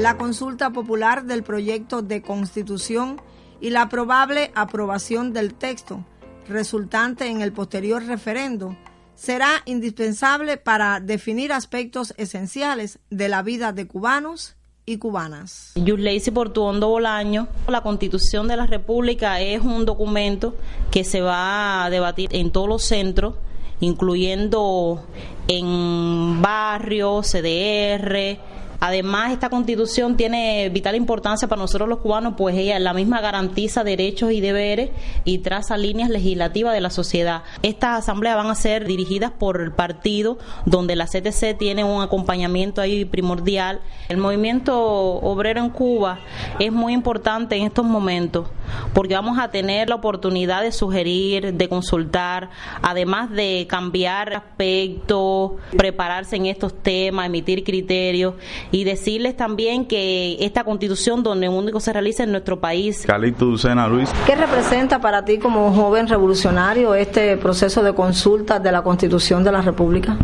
la consulta popular del proyecto de constitución y la probable aprobación del texto resultante en el posterior referendo será indispensable para definir aspectos esenciales de la vida de cubanos y cubanas. Yusleisi Portuondo Bolaño, la Constitución de la República es un documento que se va a debatir en todos los centros, incluyendo en barrios, CDR, Además, esta constitución tiene vital importancia para nosotros los cubanos, pues ella la misma garantiza derechos y deberes y traza líneas legislativas de la sociedad. Estas asambleas van a ser dirigidas por el partido, donde la CTC tiene un acompañamiento ahí primordial. El movimiento obrero en Cuba es muy importante en estos momentos, porque vamos a tener la oportunidad de sugerir, de consultar, además de cambiar aspectos, prepararse en estos temas, emitir criterios y decirles también que esta constitución donde único se realiza en nuestro país. Calixto Lucena Luis. ¿Qué representa para ti como joven revolucionario este proceso de consulta de la constitución de la República?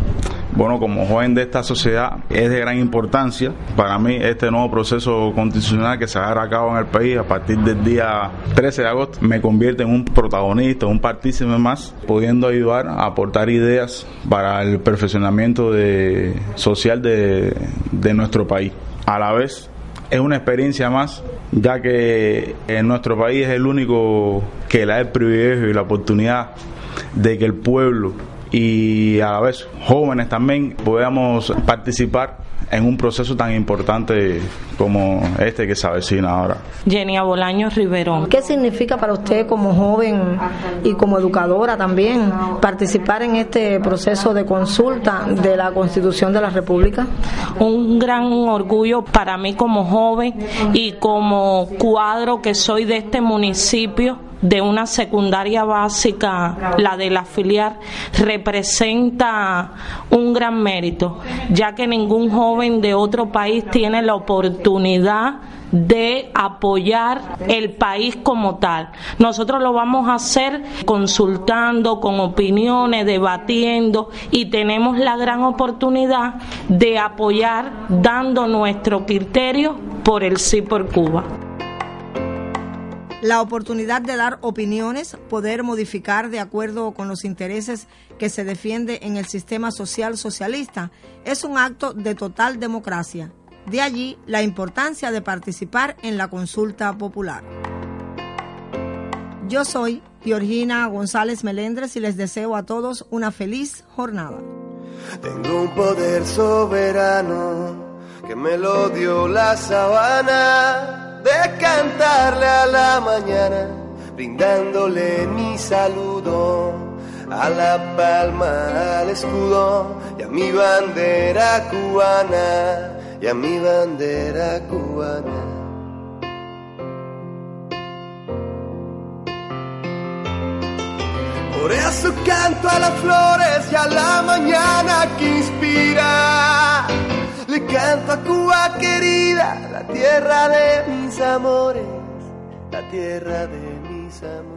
Bueno, como joven de esta sociedad es de gran importancia para mí este nuevo proceso constitucional que se hará a cabo en el país a partir del día 13 de agosto me convierte en un protagonista, un partícipe más, pudiendo ayudar a aportar ideas para el perfeccionamiento social de, de nuestro país. A la vez es una experiencia más, ya que en nuestro país es el único que le da el privilegio y la oportunidad de que el pueblo y a la vez jóvenes también podamos participar en un proceso tan importante como este que se avecina ahora. Jenny Bolaño Riverón. ¿Qué significa para usted como joven y como educadora también participar en este proceso de consulta de la Constitución de la República? Un gran orgullo para mí como joven y como cuadro que soy de este municipio de una secundaria básica, la de la filial, representa un gran mérito, ya que ningún joven de otro país tiene la oportunidad de apoyar el país como tal. Nosotros lo vamos a hacer consultando, con opiniones, debatiendo y tenemos la gran oportunidad de apoyar dando nuestro criterio por el sí por Cuba la oportunidad de dar opiniones, poder modificar de acuerdo con los intereses que se defiende en el sistema social socialista, es un acto de total democracia. De allí la importancia de participar en la consulta popular. Yo soy Georgina González Melendres y les deseo a todos una feliz jornada. Tengo un poder soberano que me lo dio la sabana de cantarle a la mañana, brindándole mi saludo a la palma, al escudo y a mi bandera cubana, y a mi bandera cubana. Por eso canto a las flores y a la mañana canto a Cuba querida, la tierra de mis amores, la tierra de mis amores.